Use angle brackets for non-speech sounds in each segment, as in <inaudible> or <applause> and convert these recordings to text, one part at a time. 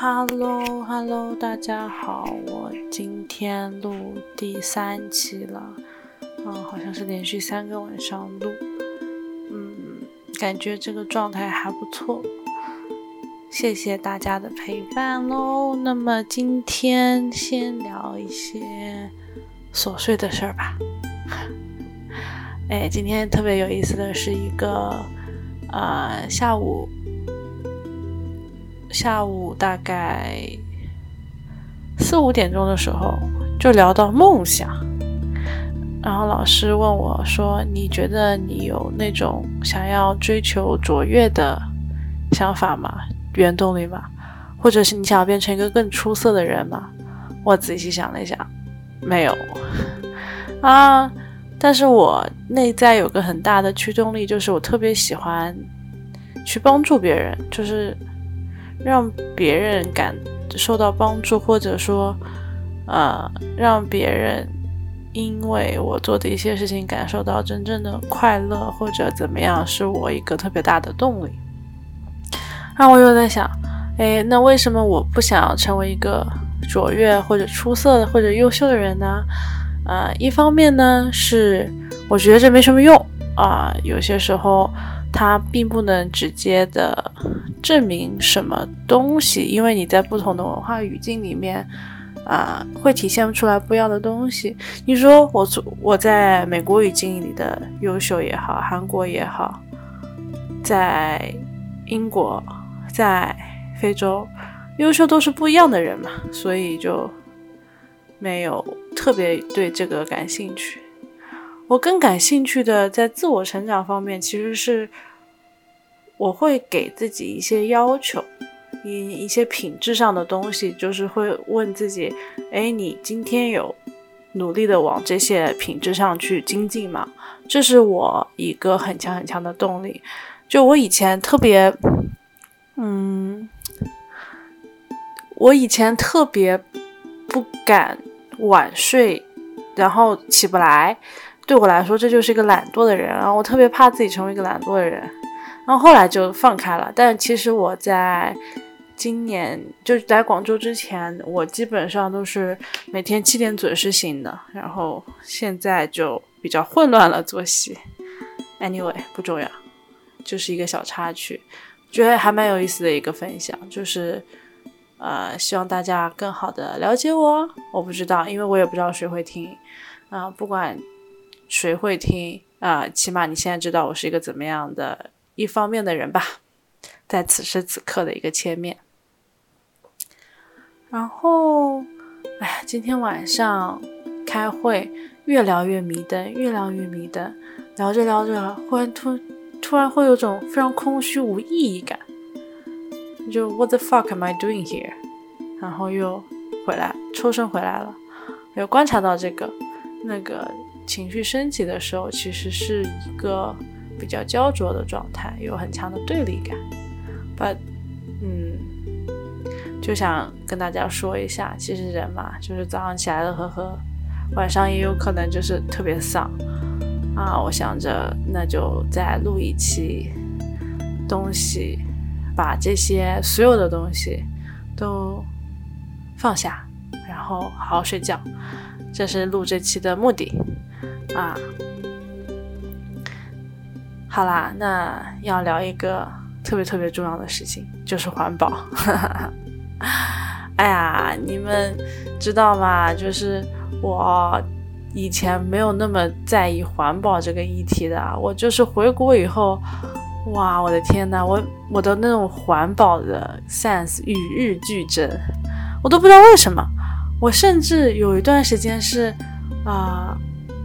Hello，Hello，大家好，我今天录第三期了，嗯，好像是连续三个晚上录，嗯，感觉这个状态还不错，谢谢大家的陪伴喽。那么今天先聊一些琐碎的事儿吧。<laughs> 哎，今天特别有意思的是一个，呃，下午。下午大概四五点钟的时候，就聊到梦想，然后老师问我说：“你觉得你有那种想要追求卓越的想法吗？原动力吗？或者是你想要变成一个更出色的人吗？”我仔细想了一想，没有啊。但是我内在有个很大的驱动力，就是我特别喜欢去帮助别人，就是。让别人感受到帮助，或者说，呃，让别人因为我做的一些事情感受到真正的快乐，或者怎么样，是我一个特别大的动力。那我又在想，哎，那为什么我不想成为一个卓越或者出色的或者优秀的人呢？呃，一方面呢是我觉得这没什么用啊，有些时候。它并不能直接的证明什么东西，因为你在不同的文化语境里面，啊，会体现出来不一样的东西。你说我我在美国语境里的优秀也好，韩国也好，在英国，在非洲，优秀都是不一样的人嘛，所以就没有特别对这个感兴趣。我更感兴趣的，在自我成长方面，其实是我会给自己一些要求，一一些品质上的东西，就是会问自己：哎，你今天有努力的往这些品质上去精进吗？这是我一个很强很强的动力。就我以前特别，嗯，我以前特别不敢晚睡，然后起不来。对我来说，这就是一个懒惰的人啊！我特别怕自己成为一个懒惰的人，然后后来就放开了。但其实我在今年就是在广州之前，我基本上都是每天七点准时醒的。然后现在就比较混乱了作息。Anyway，不重要，就是一个小插曲，觉得还蛮有意思的一个分享，就是呃，希望大家更好的了解我。我不知道，因为我也不知道谁会听啊，不管。谁会听啊？起码你现在知道我是一个怎么样的一方面的人吧，在此时此刻的一个切面。然后，哎呀，今天晚上开会，越聊越迷瞪，越聊越迷瞪，聊着聊着，忽然突突然会有种非常空虚无意义感，就 What the fuck am I doing here？然后又回来，抽身回来了，有观察到这个那个。情绪升级的时候，其实是一个比较焦灼的状态，有很强的对立感。But，嗯，就想跟大家说一下，其实人嘛，就是早上起来乐呵呵，晚上也有可能就是特别丧啊。我想着，那就再录一期东西，把这些所有的东西都放下，然后好好睡觉。这是录这期的目的。啊，好啦，那要聊一个特别特别重要的事情，就是环保。<laughs> 哎呀，你们知道吗？就是我以前没有那么在意环保这个议题的，我就是回国以后，哇，我的天呐，我我的那种环保的 sense 与日俱增，我都不知道为什么。我甚至有一段时间是啊。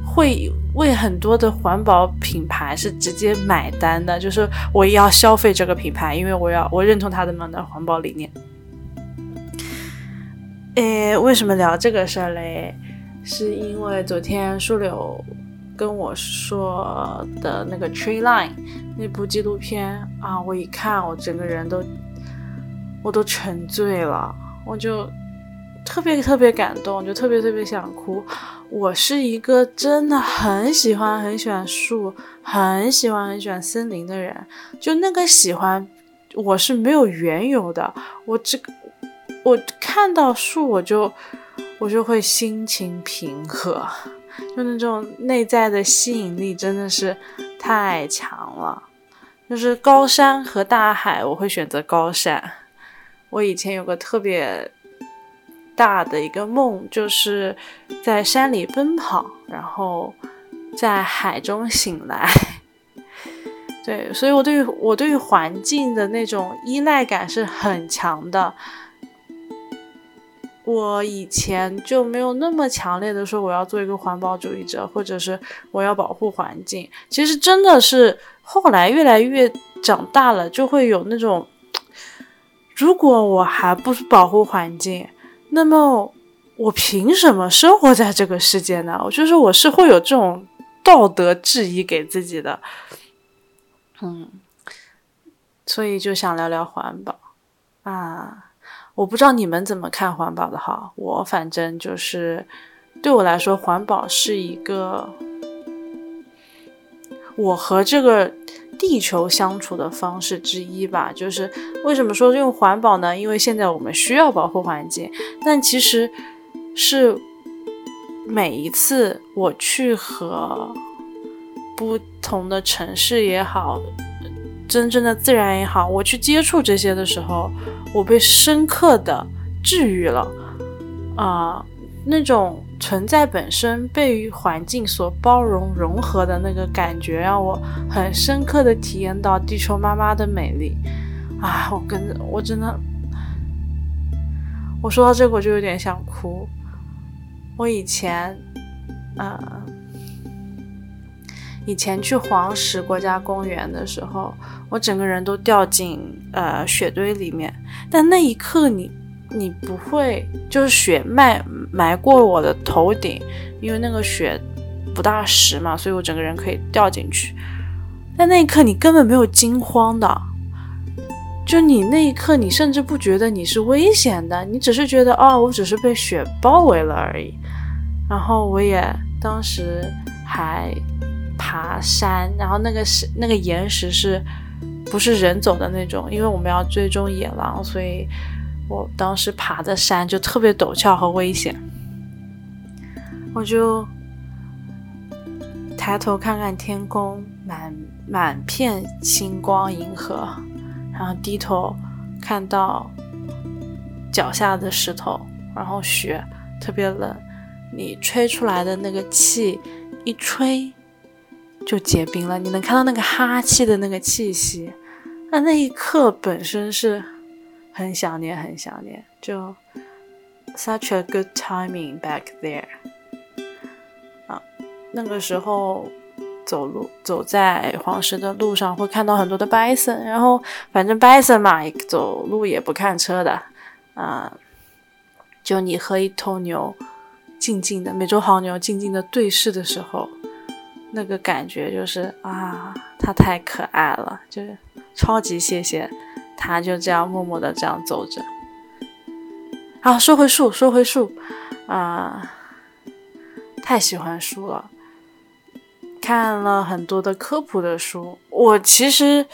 会为很多的环保品牌是直接买单的，就是我要消费这个品牌，因为我要我认同他们的环保理念。诶，为什么聊这个事儿嘞？是因为昨天树柳跟我说的那个《Tree Line》那部纪录片啊，我一看，我整个人都我都沉醉了，我就。特别特别感动，就特别特别想哭。我是一个真的很喜欢很喜欢树，很喜欢很喜欢森林的人。就那个喜欢，我是没有缘由的。我这个我看到树，我就我就会心情平和，就那种内在的吸引力真的是太强了。就是高山和大海，我会选择高山。我以前有个特别大的一个梦，就是在山里奔跑，然后在海中醒来。<laughs> 对，所以我对于我对于环境的那种依赖感是很强的。我以前就没有那么强烈的说我要做一个环保主义者，或者是我要保护环境。其实真的是后来越来越长大了，就会有那种，如果我还不是保护环境，那么我凭什么生活在这个世界呢？我就是我是会有这种道德质疑给自己的，嗯，所以就想聊聊环保啊。我不知道你们怎么看环保的哈，我反正就是对我来说，环保是一个我和这个地球相处的方式之一吧。就是为什么说用环保呢？因为现在我们需要保护环境，但其实是每一次我去和不同的城市也好，真正的自然也好，我去接触这些的时候。我被深刻的治愈了，啊，那种存在本身被环境所包容融合的那个感觉，让我很深刻的体验到地球妈妈的美丽，啊，我跟着我真的，我说到这个我就有点想哭。我以前，啊，以前去黄石国家公园的时候。我整个人都掉进呃雪堆里面，但那一刻你你不会，就是雪埋埋过我的头顶，因为那个雪不大实嘛，所以我整个人可以掉进去。但那一刻你根本没有惊慌的，就你那一刻你甚至不觉得你是危险的，你只是觉得哦，我只是被雪包围了而已。然后我也当时还爬山，然后那个是那个岩石是。不是人走的那种，因为我们要追踪野狼，所以我当时爬的山就特别陡峭和危险。我就抬头看看天空，满满片星光，银河，然后低头看到脚下的石头，然后雪特别冷，你吹出来的那个气一吹。就结冰了，你能看到那个哈气的那个气息，那那一刻本身是很想念，很想念，就 such a good timing back there 啊，那个时候走路走在黄石的路上会看到很多的 bison，然后反正 bison 嘛，走路也不看车的啊，就你和一头牛静静的美洲黄牛静静的对视的时候。那个感觉就是啊，它太可爱了，就是超级谢谢他，就这样默默的这样走着。好，说回树，说回树，啊，太喜欢树了，看了很多的科普的书。我其实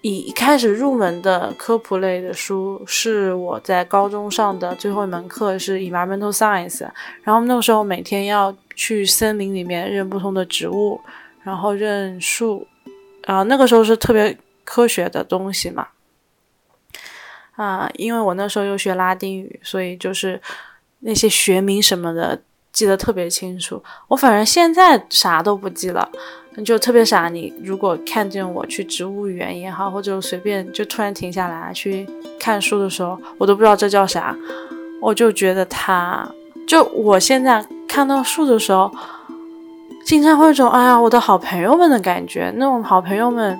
以一开始入门的科普类的书是我在高中上的最后一门课是 Environmental Science，然后那个时候每天要。去森林里面认不同的植物，然后认树，啊，那个时候是特别科学的东西嘛，啊，因为我那时候又学拉丁语，所以就是那些学名什么的记得特别清楚。我反正现在啥都不记了，就特别傻。你如果看见我去植物园也好，或者随便就突然停下来去看书的时候，我都不知道这叫啥，我就觉得它，就我现在。看到树的时候，经常会有种“哎呀，我的好朋友们”的感觉。那种好朋友们，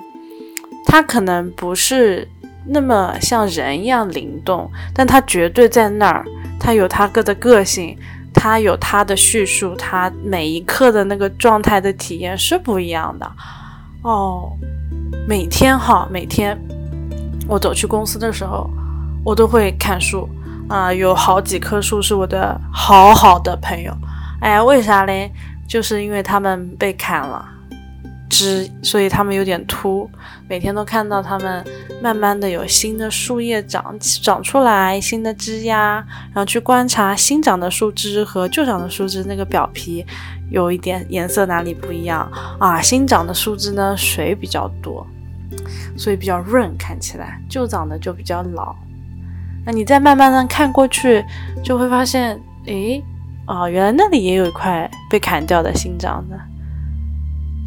他可能不是那么像人一样灵动，但他绝对在那儿。他有他个的个性，他有他的叙述，他每一刻的那个状态的体验是不一样的。哦，每天哈，每天我走去公司的时候，我都会看树啊，有好几棵树是我的好好的朋友。哎，为啥嘞？就是因为他们被砍了，枝，所以它们有点秃。每天都看到它们慢慢的有新的树叶长长出来，新的枝丫，然后去观察新长的树枝和旧长的树枝那个表皮有一点颜色哪里不一样啊？新长的树枝呢水比较多，所以比较润，看起来旧长的就比较老。那你再慢慢的看过去，就会发现，诶，哦，原来那里也有一块被砍掉的新长的。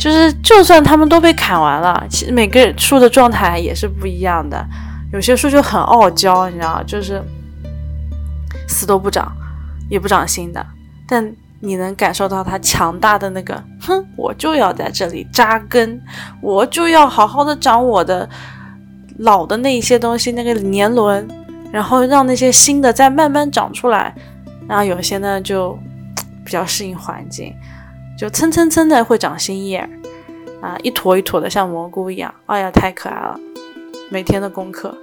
就是，就算他们都被砍完了，其实每个树的状态也是不一样的。有些树就很傲娇，你知道，就是死都不长，也不长新的。但你能感受到它强大的那个，哼，我就要在这里扎根，我就要好好的长我的老的那一些东西，那个年轮，然后让那些新的再慢慢长出来。然后有些呢，就比较适应环境。就蹭蹭蹭的会长新叶啊，一坨一坨的像蘑菇一样，哎呀，太可爱了！每天的功课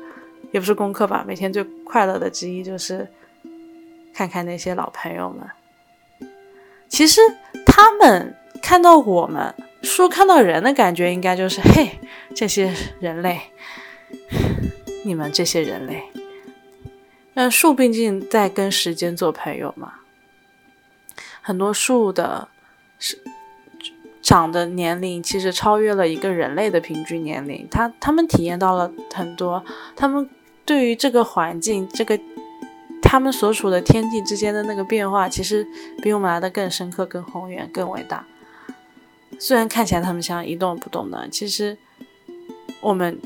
也不是功课吧，每天最快乐的之一就是看看那些老朋友们。其实他们看到我们树看到人的感觉，应该就是嘿，这些人类，你们这些人类。那树毕竟在跟时间做朋友嘛，很多树的。是长的年龄其实超越了一个人类的平均年龄，他他们体验到了很多，他们对于这个环境，这个他们所处的天地之间的那个变化，其实比我们来的更深刻、更宏远、更伟大。虽然看起来他们像一动不动的，其实我们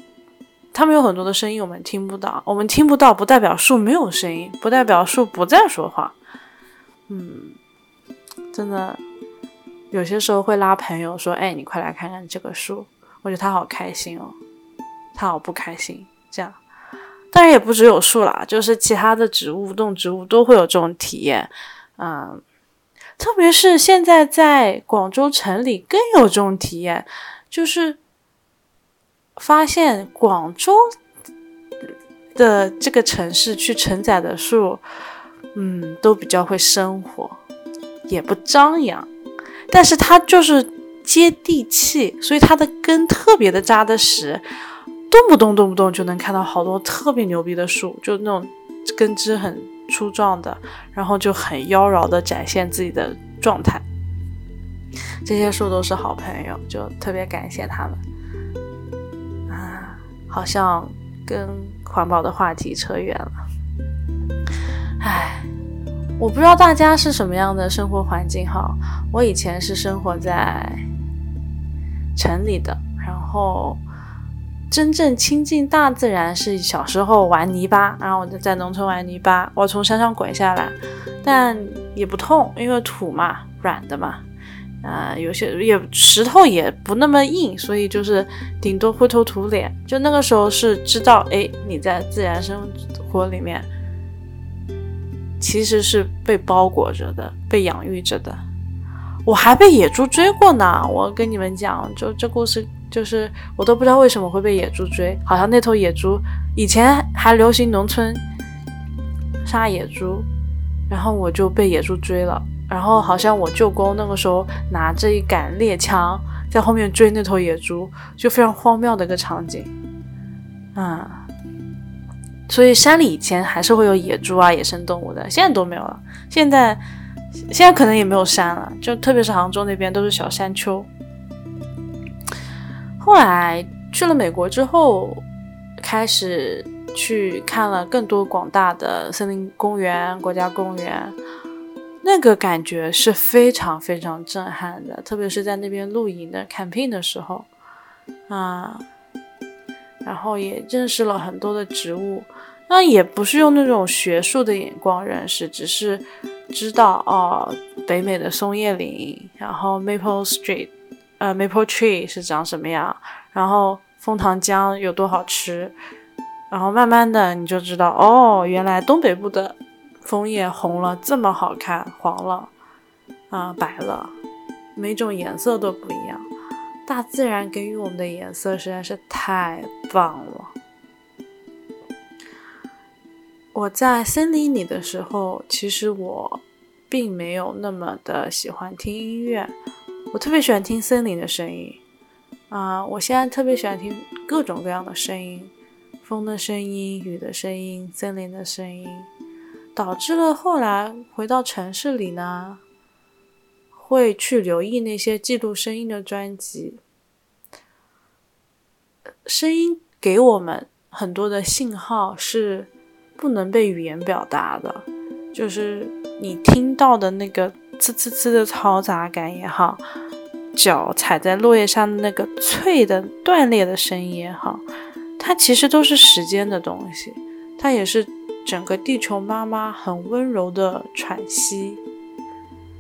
他们有很多的声音我们听不到，我们听不到不代表树没有声音，不代表树不再说话。嗯，真的。有些时候会拉朋友说：“哎，你快来看看这个树。”我觉得他好开心哦，他好不开心。这样，当然也不只有树啦，就是其他的植物、动植物都会有这种体验。嗯，特别是现在在广州城里更有这种体验，就是发现广州的这个城市去承载的树，嗯，都比较会生活，也不张扬。但是它就是接地气，所以它的根特别的扎的实，动不动动不动就能看到好多特别牛逼的树，就那种根枝很粗壮的，然后就很妖娆的展现自己的状态。这些树都是好朋友，就特别感谢他们。啊，好像跟环保的话题扯远了，唉。我不知道大家是什么样的生活环境哈，我以前是生活在城里的，然后真正亲近大自然是小时候玩泥巴，然后我就在农村玩泥巴，我从山上滚下来，但也不痛，因为土嘛，软的嘛，啊，有些也石头也不那么硬，所以就是顶多灰头土脸。就那个时候是知道，哎，你在自然生活里面。其实是被包裹着的，被养育着的。我还被野猪追过呢。我跟你们讲，就这故事，就是我都不知道为什么会被野猪追。好像那头野猪以前还流行农村杀野猪，然后我就被野猪追了。然后好像我舅公那个时候拿着一杆猎枪在后面追那头野猪，就非常荒谬的一个场景。啊。所以山里以前还是会有野猪啊、野生动物的，现在都没有了。现在，现在可能也没有山了，就特别是杭州那边都是小山丘。后来去了美国之后，开始去看了更多广大的森林公园、国家公园，那个感觉是非常非常震撼的，特别是在那边露营的 camping 的时候啊。然后也认识了很多的植物，那也不是用那种学术的眼光认识，只是知道哦，北美的松叶林，然后 Maple Street，呃，Maple Tree 是长什么样，然后枫糖浆有多好吃，然后慢慢的你就知道哦，原来东北部的枫叶红了这么好看，黄了，啊，白了，每种颜色都不一样。大自然给予我们的颜色实在是太棒了。我在森林里的时候，其实我并没有那么的喜欢听音乐，我特别喜欢听森林的声音。啊，我现在特别喜欢听各种各样的声音，风的声音、雨的声音、森林的声音，导致了后来回到城市里呢，会去留意那些记录声音的专辑。声音给我们很多的信号是不能被语言表达的，就是你听到的那个呲呲呲的嘈杂感也好。脚踩在落叶上的那个脆的断裂的声音也好，它其实都是时间的东西，它也是整个地球妈妈很温柔的喘息，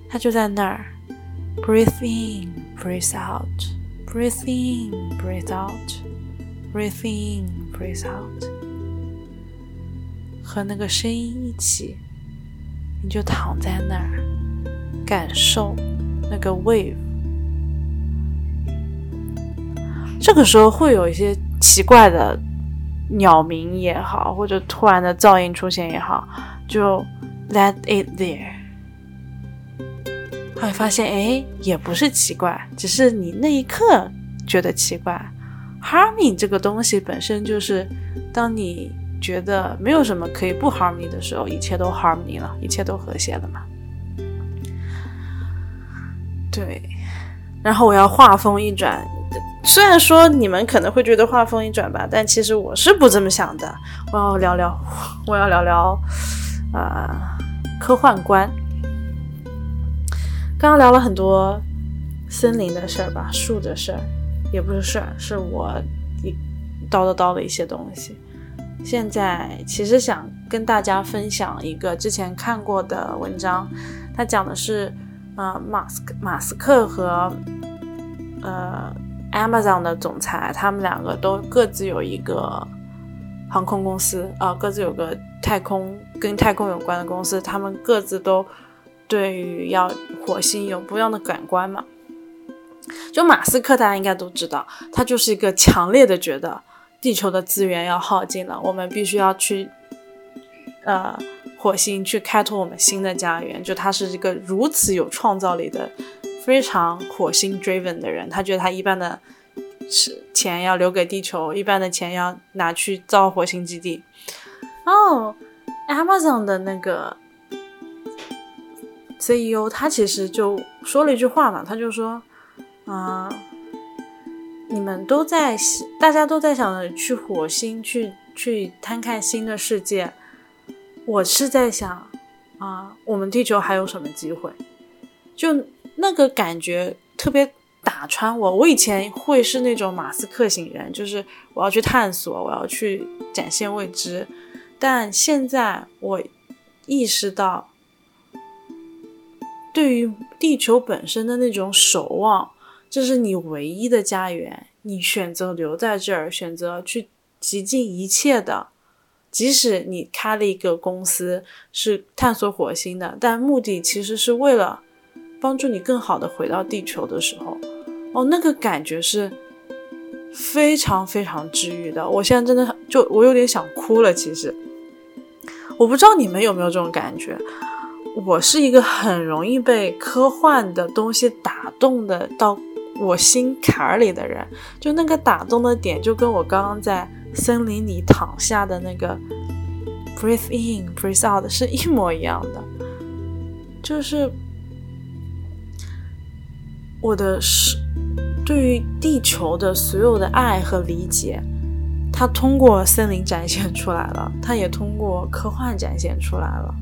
它就在那儿 Breath in, breathe out，breathe in，breathe out，breathe in，breathe out，和那个声音一起，你就躺在那儿，感受那个 wave。这个时候会有一些奇怪的鸟鸣也好，或者突然的噪音出现也好，就 let it there。会发现，哎，也不是奇怪，只是你那一刻觉得奇怪。harmony 这个东西本身就是，当你觉得没有什么可以不 harmony 的时候，一切都 harmony 了，一切都和谐了嘛。对，然后我要话锋一转。虽然说你们可能会觉得话锋一转吧，但其实我是不这么想的。我要聊聊，我要聊聊，啊，科幻观。刚刚聊了很多森林的事儿吧，树的事儿，也不是事儿，是我一叨叨叨的一些东西。现在其实想跟大家分享一个之前看过的文章，它讲的是，呃，马斯马斯克和，呃。Amazon 的总裁，他们两个都各自有一个航空公司啊，各自有个太空跟太空有关的公司，他们各自都对于要火星有不一样的感官嘛。就马斯克，大家应该都知道，他就是一个强烈的觉得地球的资源要耗尽了，我们必须要去呃火星去开拓我们新的家园。就他是一个如此有创造力的。非常火星 driven 的人，他觉得他一半的是钱要留给地球，一半的钱要拿去造火星基地。哦，Amazon 的那个 CEO 他其实就说了一句话嘛，他就说：“啊，你们都在，大家都在想着去火星去去探看新的世界，我是在想啊，我们地球还有什么机会？就。”那个感觉特别打穿我。我以前会是那种马斯克型人，就是我要去探索，我要去展现未知。但现在我意识到，对于地球本身的那种守望，这是你唯一的家园。你选择留在这儿，选择去极尽一切的，即使你开了一个公司是探索火星的，但目的其实是为了。帮助你更好的回到地球的时候，哦，那个感觉是非常非常治愈的。我现在真的就我有点想哭了。其实，我不知道你们有没有这种感觉。我是一个很容易被科幻的东西打动的到我心坎儿里的人。就那个打动的点，就跟我刚刚在森林里躺下的那个 breathe in breathe out 是一模一样的，就是。我的是对于地球的所有的爱和理解，它通过森林展现出来了，它也通过科幻展现出来了。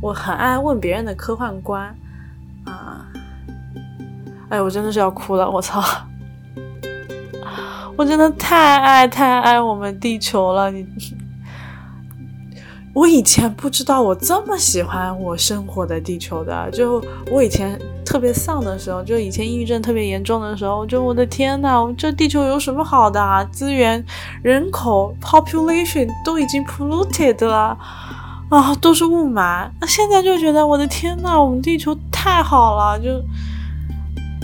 我很爱问别人的科幻观啊，哎，我真的是要哭了，我操！<laughs> 我真的太爱太爱我们地球了，你。我以前不知道我这么喜欢我生活的地球的，就我以前特别丧的时候，就以前抑郁症特别严重的时候，就我的天呐，这地球有什么好的啊？资源、人口、population 都已经 polluted 了啊，都是雾霾。那现在就觉得我的天呐，我们地球太好了，就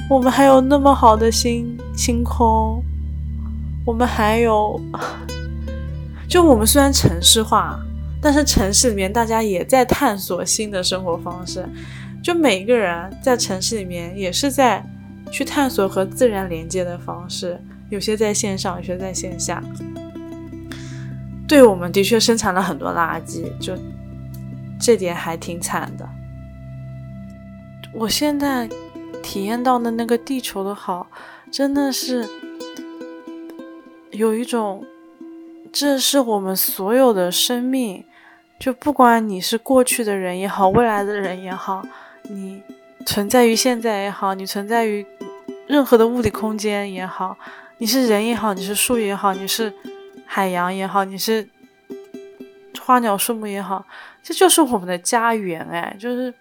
我们还有那么好的星星空，我们还有，<laughs> 就我们虽然城市化。但是城市里面，大家也在探索新的生活方式。就每一个人在城市里面，也是在去探索和自然连接的方式，有些在线上，有些在线下。对我们的确生产了很多垃圾，就这点还挺惨的。我现在体验到的那个地球的好，真的是有一种，这是我们所有的生命，就不管你是过去的人也好，未来的人也好，你存在于现在也好，你存在于任何的物理空间也好，你是人也好，你是树也好，你是。海洋也好，你是花鸟树木也好，这就是我们的家园哎，就是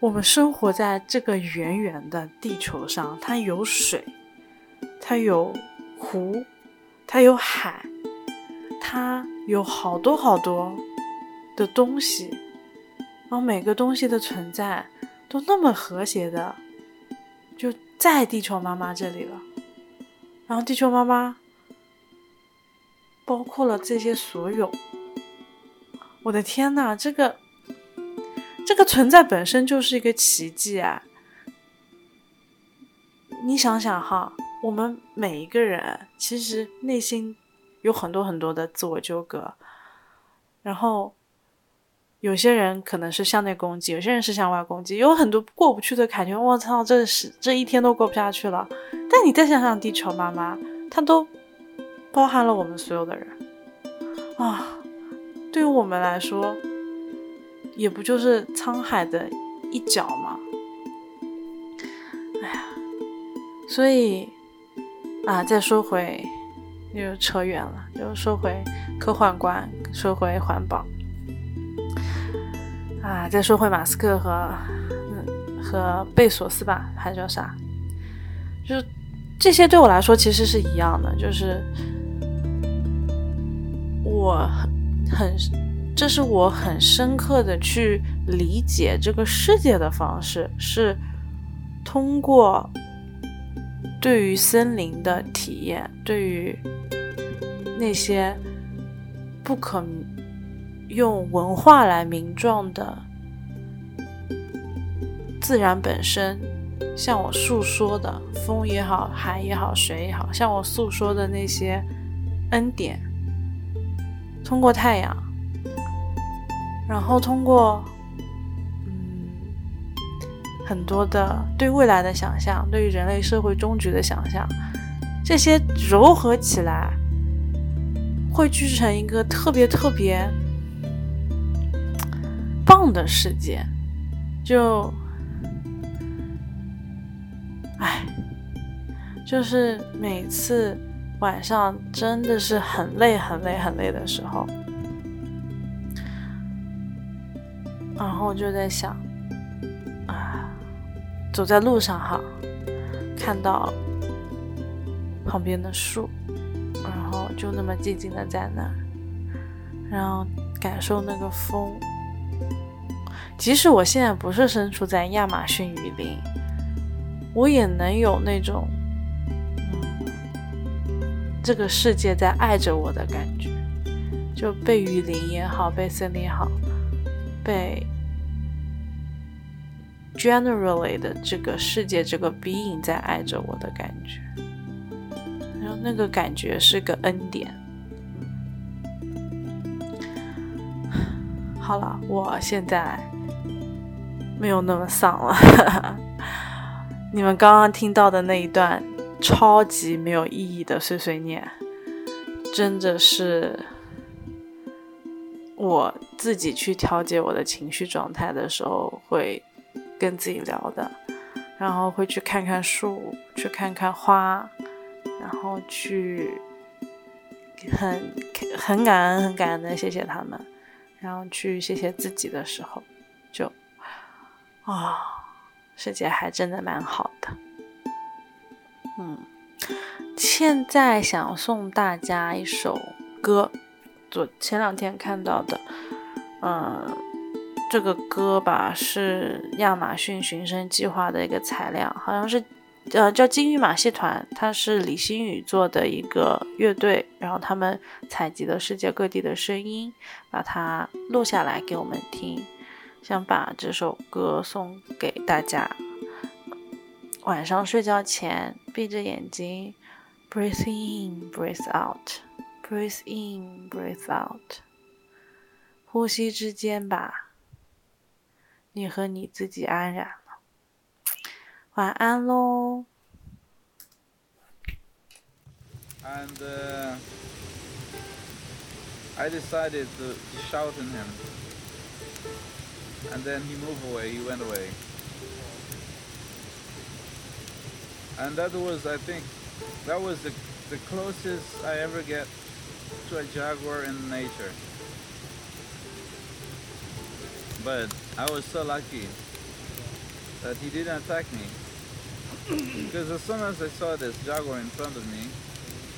我们生活在这个圆圆的地球上，它有水，它有湖，它有海，它有好多好多的东西，然后每个东西的存在都那么和谐的，就在地球妈妈这里了，然后地球妈妈。包括了这些所有，我的天呐，这个这个存在本身就是一个奇迹啊！你想想哈，我们每一个人其实内心有很多很多的自我纠葛，然后有些人可能是向内攻击，有些人是向外攻击，有很多过不去的坎，觉我操，这是这一天都过不下去了。但你再想想地球妈妈，她都。包含了我们所有的人啊，对于我们来说，也不就是沧海的一角吗？哎呀，所以啊，再说回又扯远了，就说回科幻观，说回环保啊，再说回马斯克和嗯和贝索斯吧，还叫啥？就是这些对我来说其实是一样的，就是。我很，这是我很深刻的去理解这个世界的方式，是通过对于森林的体验，对于那些不可用文化来名状的自然本身，向我诉说的风也好，海也好，水也好，向我诉说的那些恩典。通过太阳，然后通过嗯很多的对未来的想象，对于人类社会终局的想象，这些糅合起来，汇聚成一个特别特别棒的世界。就，哎，就是每次。晚上真的是很累、很累、很累的时候，然后就在想，啊，走在路上哈，看到旁边的树，然后就那么静静的在那，然后感受那个风。即使我现在不是身处在亚马逊雨林，我也能有那种。这个世界在爱着我的感觉，就被雨林也好，被森林好，被 generally 的这个世界这个 being 在爱着我的感觉，然后那个感觉是个恩典。好了，我现在没有那么丧了。<laughs> 你们刚刚听到的那一段。超级没有意义的碎碎念，真的是我自己去调节我的情绪状态的时候会跟自己聊的，然后会去看看树，去看看花，然后去很很感恩、很感恩的谢谢他们，然后去谢谢自己的时候，就啊，世界还真的蛮好的。现在想送大家一首歌，昨前两天看到的，嗯，这个歌吧是亚马逊寻声计划的一个材料，好像是呃叫金鱼马戏团，它是李星宇做的一个乐队，然后他们采集了世界各地的声音，把它录下来给我们听，想把这首歌送给大家。晚上睡觉前闭着眼睛 ，breathe in，breathe out，breathe in，breathe out，呼吸之间吧，你和你自己安然了。晚安喽。And uh, I decided to shout at him. And then he moved away, he went away. And that was, I think, that was the, the closest I ever get to a jaguar in nature. But I was so lucky that he didn't attack me. because as soon as I saw this jaguar in front of me,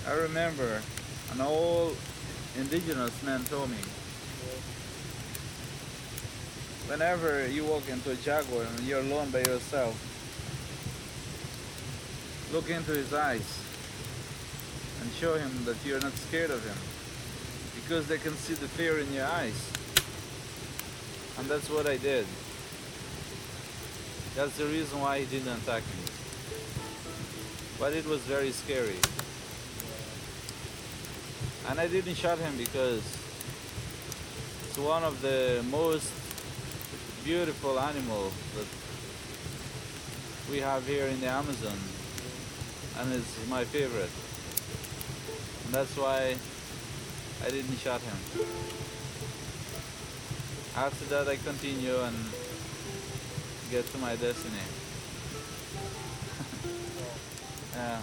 I remember an old indigenous man told me, whenever you walk into a jaguar and you're alone by yourself, look into his eyes and show him that you're not scared of him because they can see the fear in your eyes. And that's what I did. That's the reason why he didn't attack me. But it was very scary. And I didn't shot him because it's one of the most beautiful animals that we have here in the Amazon and it's my favorite. And that's why I didn't shot him. After that I continue and get to my destiny. <laughs> yeah.